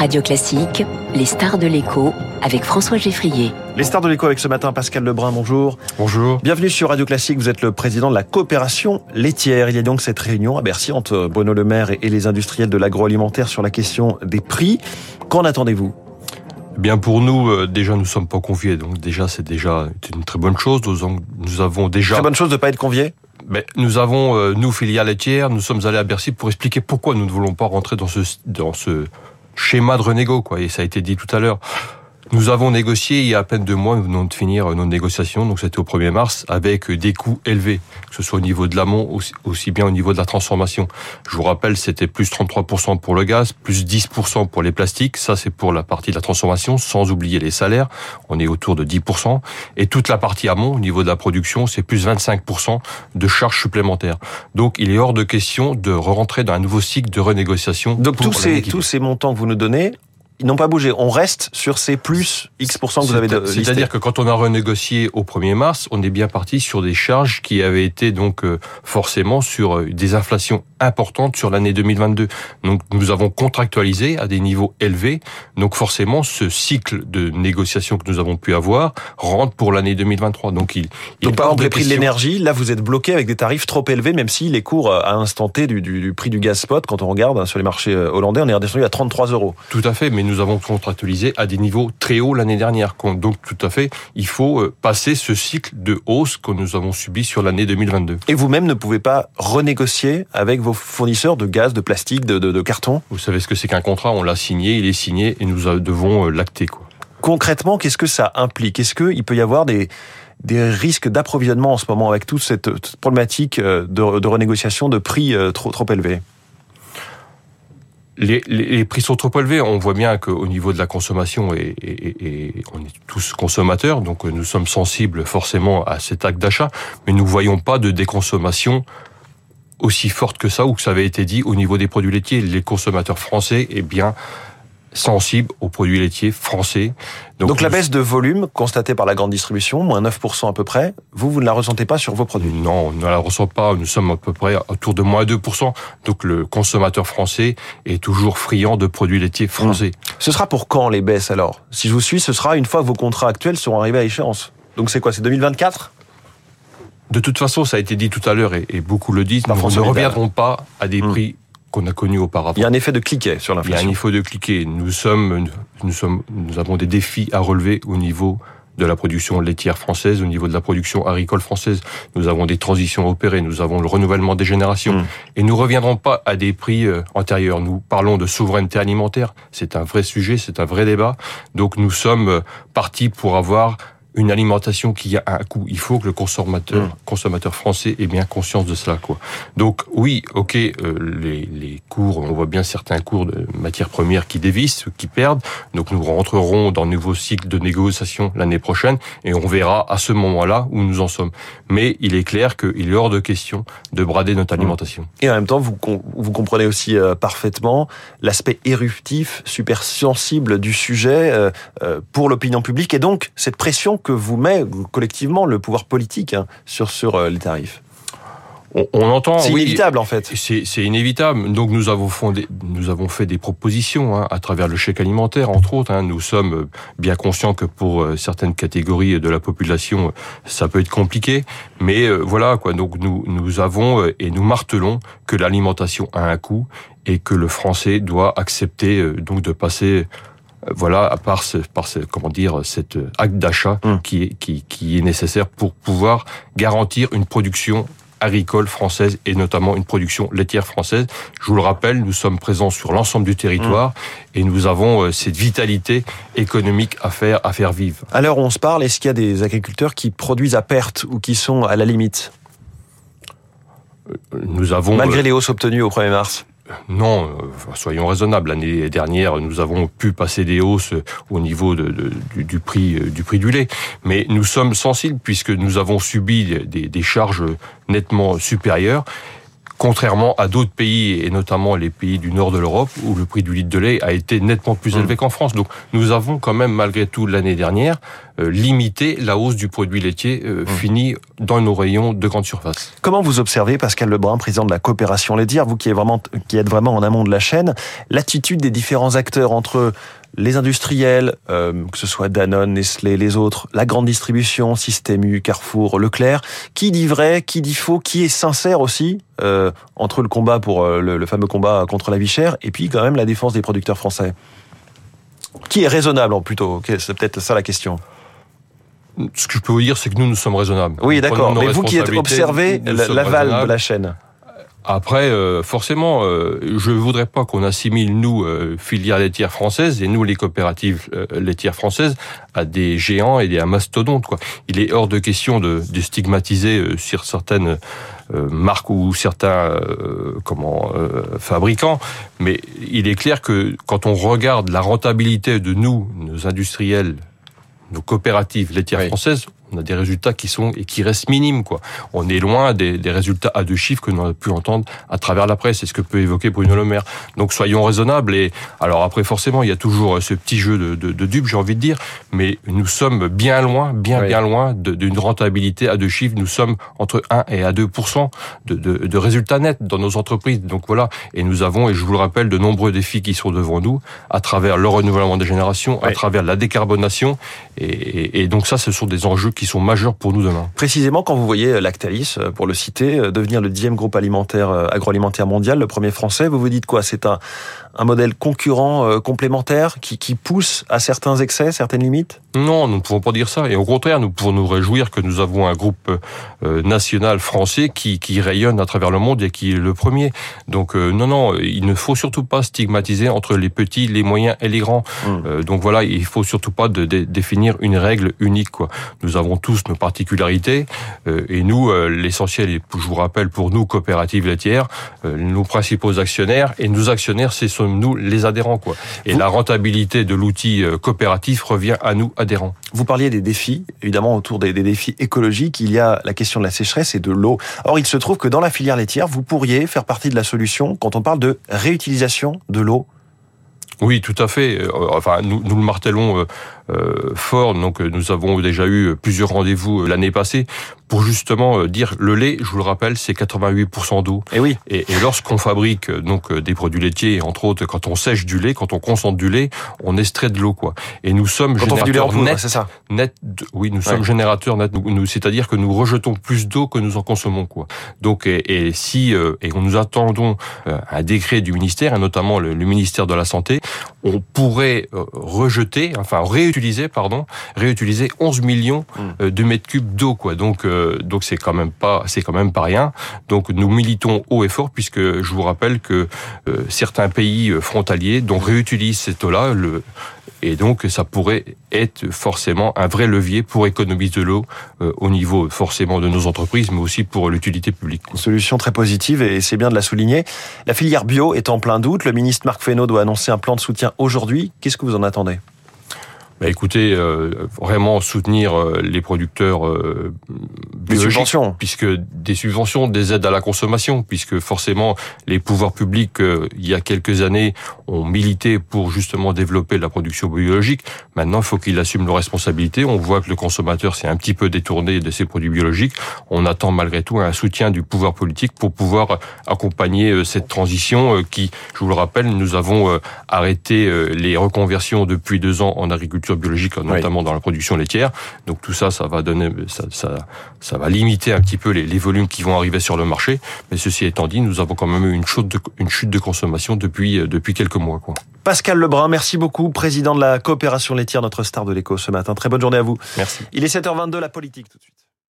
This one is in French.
Radio Classique, les stars de l'écho avec François Geffrier. Les stars de l'écho avec ce matin Pascal Lebrun, bonjour. Bonjour. Bienvenue sur Radio Classique, vous êtes le président de la coopération laitière. Il y a donc cette réunion à Bercy entre Bruno Le Maire et les industriels de l'agroalimentaire sur la question des prix. Qu'en attendez-vous? Eh Bien pour nous, euh, déjà nous sommes pas conviés, donc déjà c'est déjà une très bonne chose. Nous avons déjà très bonne chose de pas être conviés? Mais nous avons, euh, nous, filiales laitières, nous sommes allés à Bercy pour expliquer pourquoi nous ne voulons pas rentrer dans ce, dans ce schéma de renégo, quoi. Et ça a été dit tout à l'heure. Nous avons négocié il y a à peine deux mois, nous venons de finir nos négociations, donc c'était au 1er mars, avec des coûts élevés, que ce soit au niveau de l'amont, aussi bien au niveau de la transformation. Je vous rappelle, c'était plus 33% pour le gaz, plus 10% pour les plastiques, ça c'est pour la partie de la transformation, sans oublier les salaires, on est autour de 10%, et toute la partie amont, au niveau de la production, c'est plus 25% de charges supplémentaires. Donc il est hors de question de rentrer dans un nouveau cycle de renégociation. Donc tous ces, tous ces montants que vous nous donnez, ils n'ont pas bougé. On reste sur ces plus X% que vous avez C'est-à-dire que quand on a renégocié au 1er mars, on est bien parti sur des charges qui avaient été donc euh, forcément sur euh, des inflations importantes sur l'année 2022. Donc nous avons contractualisé à des niveaux élevés. Donc forcément, ce cycle de négociation que nous avons pu avoir rentre pour l'année 2023. Donc il, donc par exemple les prix de l'énergie, là vous êtes bloqué avec des tarifs trop élevés, même si les cours euh, à instant T du, du, prix du gaz spot, quand on regarde hein, sur les marchés hollandais, on est redescendu à 33 euros. Tout à fait, mais nous avons contractualisé à des niveaux très hauts l'année dernière. Donc tout à fait, il faut euh, passer ce cycle de hausse que nous avons subi sur l'année 2022. Et vous-même ne pouvez pas renégocier avec vos fournisseurs de gaz, de plastique, de, de, carton? Vous savez ce que c'est qu'un contrat, on l'a signé, il est signé et nous devons euh, l'acter. Concrètement, qu'est-ce que ça implique? Est-ce qu'il peut y avoir des, des risques d'approvisionnement en ce moment avec toute cette problématique euh, de, de renégociation de prix trop, trop élevés? Les, prix sont trop élevés. On voit bien qu'au niveau de la consommation, et, on est tous consommateurs, donc nous sommes sensibles forcément à cet acte d'achat, mais nous voyons pas de déconsommation aussi forte que ça, ou que ça avait été dit au niveau des produits laitiers. Les consommateurs français, eh bien, sensible aux produits laitiers français. Donc, la baisse de volume constatée par la grande distribution, moins 9% à peu près, vous, vous ne la ressentez pas sur vos produits? Non, on ne la ressent pas. Nous sommes à peu près autour de moins 2%. Donc le consommateur français est toujours friand de produits laitiers français. Mmh. Ce sera pour quand les baisses alors? Si je vous suis, ce sera une fois que vos contrats actuels seront arrivés à échéance. Donc c'est quoi C'est 2024 de toute façon, ça a été dit tout à l'heure et, beaucoup le disent, nous ne reviendrons pas à des mmh. prix qu'on a connu auparavant. Il y a un effet de cliquet sur l'inflation. Il y a un effet de cliquet. Nous sommes, nous sommes, nous avons des défis à relever au niveau de la production laitière française, au niveau de la production agricole française. Nous avons des transitions opérées, nous avons le renouvellement des générations. Mmh. Et nous reviendrons pas à des prix euh, antérieurs. Nous parlons de souveraineté alimentaire. C'est un vrai sujet, c'est un vrai débat. Donc nous sommes euh, partis pour avoir une alimentation qui a un coût. Il faut que le consommateur, mmh. consommateur français ait bien conscience de cela. Quoi. Donc oui, ok, euh, les, les, cours, on voit bien certains cours de matières premières qui dévissent, qui perdent. Donc nous rentrerons dans un nouveau cycle de négociation l'année prochaine et on verra à ce moment-là où nous en sommes. Mais il est clair qu'il est hors de question de brader notre mmh. alimentation. Et en même temps, vous, vous comprenez aussi euh, parfaitement l'aspect éruptif, super sensible du sujet euh, pour l'opinion publique et donc cette pression que vous met collectivement le pouvoir politique hein, sur, sur euh, les tarifs on, entend. C'est inévitable en fait. C'est inévitable. Donc nous avons fondé, nous avons fait des propositions hein, à travers le chèque alimentaire, entre autres. Hein. Nous sommes bien conscients que pour euh, certaines catégories de la population, ça peut être compliqué. Mais euh, voilà quoi. Donc nous nous avons et nous martelons que l'alimentation a un coût et que le Français doit accepter donc de passer euh, voilà, à part ce, par ce, comment dire, cet acte d'achat hum. qui, est, qui, qui est nécessaire pour pouvoir garantir une production agricole française et notamment une production laitière française. Je vous le rappelle, nous sommes présents sur l'ensemble du territoire hum. et nous avons euh, cette vitalité économique à faire, à faire vivre. À l'heure où on se parle, est-ce qu'il y a des agriculteurs qui produisent à perte ou qui sont à la limite? Euh, Nous avons malgré les hausses obtenues au 1er mars. Non, euh, soyons raisonnables. L'année dernière, nous avons pu passer des hausses au niveau de, du, prix euh, du prix du lait, mais nous sommes sensibles puisque nous avons subi des charges nettement supérieures contrairement à d'autres pays, et notamment les pays du nord de l'Europe, où le prix du litre de lait a été nettement plus élevé mmh. qu'en France. Donc nous avons quand même, malgré tout, l'année dernière, euh, limité la hausse du produit laitier euh, mmh. fini dans nos rayons de grande surface. Comment vous observez, Pascal Lebrun, président de la coopération laitière, vous qui êtes vraiment, qui êtes vraiment en amont de la chaîne, l'attitude des différents acteurs entre les industriels, euh, que ce soit Danone, Nestlé, les autres, la grande distribution, Système U, Carrefour, Leclerc, qui dit vrai, qui dit faux, qui est sincère aussi euh, entre le combat pour euh, le, fameux combat contre la vie chère et puis quand même la défense des producteurs français Qui est raisonnable plutôt? C'est peut-être ça la question. Ce que je peux vous dire, c'est que nous, nous sommes raisonnables. Oui, d'accord. Mais vous qui êtes observé l'aval de la chaîne. Après, euh, forcément, euh, je voudrais pas qu'on assimile nous euh, filières laitières françaises et nous les coopératives euh, laitières françaises à des géants et des mastodontes. Quoi. Il est hors de question de, de stigmatiser sur certaines marques ou certains comment fabricants, mais il est clair que quand on regarde la rentabilité de nous, nos industriels, nos coopératives laitières françaises, on a des résultats qui sont et qui restent minimes quoi. On est loin des, des résultats à deux chiffres que l'on a pu entendre à travers la presse. C'est ce que peut évoquer Bruno Le Maire. Donc soyons raisonnables. Et alors après forcément il y a toujours euh, ce petit jeu de, de, de dupes, j'ai envie de dire, mais nous sommes bien loin, bien bien loin d'une rentabilité à deux chiffres. Nous sommes entre 1 et à 2 de, de, de résultats nets dans nos entreprises. Donc voilà. Et nous avons, et je vous le rappelle, de nombreux défis qui sont devant nous à travers le renouvellement des générations, à travers la décarbonation. Et, et, et donc ça, ce sont des enjeux qui sont majeurs pour nous demain. Précisément, quand vous voyez Lactalis, euh, pour le citer, euh, devenir le dixième groupe alimentaire euh, agroalimentaire mondial, le premier français, vous vous dites quoi? C'est un, un modèle concurrent complémentaire qui, qui pousse à certains excès, certaines limites? Non, nous ne pouvons pas dire ça. Et au contraire, nous pouvons nous réjouir que nous avons un groupe national français qui, qui rayonne à travers le monde et qui est le premier. Donc non, non, il ne faut surtout pas stigmatiser entre les petits, les moyens et les grands. Mmh. donc voilà, il faut surtout pas de, de, définir une règle unique. Quoi. Nous avons tous nos particularités. Euh, et nous, euh, l'essentiel, et je vous rappelle, pour nous, coopératives laitières, euh, nos principaux actionnaires, et nos actionnaires, c'est nous les adhérents. quoi. Et la rentabilité de l'outil coopératif revient à nous, adhérents. Vous parliez des défis, évidemment, autour des, des défis écologiques. Il y a la question de la sécheresse et de l'eau. Or, il se trouve que dans la filière laitière, vous pourriez faire partie de la solution quand on parle de réutilisation de l'eau oui, tout à fait. Enfin, nous, nous le martelons euh, fort. Donc, nous avons déjà eu plusieurs rendez-vous l'année passée pour justement euh, dire le lait, je vous le rappelle, c'est 88% d'eau. Et eh oui. Et, et lorsqu'on fabrique euh, donc euh, des produits laitiers, entre autres, quand on sèche du lait, quand on concentre du lait, on extrait de l'eau quoi. Et nous sommes quand générateurs net, c'est ça. Net, oui, nous sommes générateurs net. Nous, c'est-à-dire que nous rejetons plus d'eau que nous en consommons quoi. Donc et, et si et nous attendons un décret du ministère, et notamment le, ministère de la santé, on pourrait rejeter, enfin réutiliser, pardon, réutiliser 11 millions hmm. de mètres cubes d'eau quoi. Donc donc c'est quand même pas c'est quand même pas rien. Donc nous militons haut et fort puisque je vous rappelle que euh, certains pays euh, frontaliers donc réutilisent cette eau-là le et donc ça pourrait être forcément un vrai levier pour économiser de l'eau euh, au niveau forcément de nos entreprises, mais aussi pour l'utilité publique. Une solution très positive et c'est bien de la souligner. La filière bio est en plein doute. Le ministre Marc Fesneau doit annoncer un plan de soutien aujourd'hui. Qu'est-ce que vous en attendez? Bah écoutez, euh, vraiment soutenir euh, les producteurs euh, des subventions, puisque des subventions, des aides à la consommation, puisque forcément les pouvoirs publics il y a quelques années ont milité pour justement développer la production biologique. Maintenant, il faut qu'ils assument leurs responsabilités. On voit que le consommateur s'est un petit peu détourné de ces produits biologiques. On attend malgré tout un soutien du pouvoir politique pour pouvoir accompagner cette transition qui, je vous le rappelle, nous avons arrêté les reconversions depuis deux ans en agriculture biologique, notamment dans la production laitière. Donc tout ça, ça va donner, ça, ça, ça va limiter un petit peu les, les, volumes qui vont arriver sur le marché. Mais ceci étant dit, nous avons quand même eu une chute de, une chute de consommation depuis, euh, depuis quelques mois. Quoi. Pascal Lebrun, merci beaucoup, président de la coopération laitière, notre star de l'écho ce matin. Très bonne journée à vous. Merci. Il est 7h22, la politique tout de suite.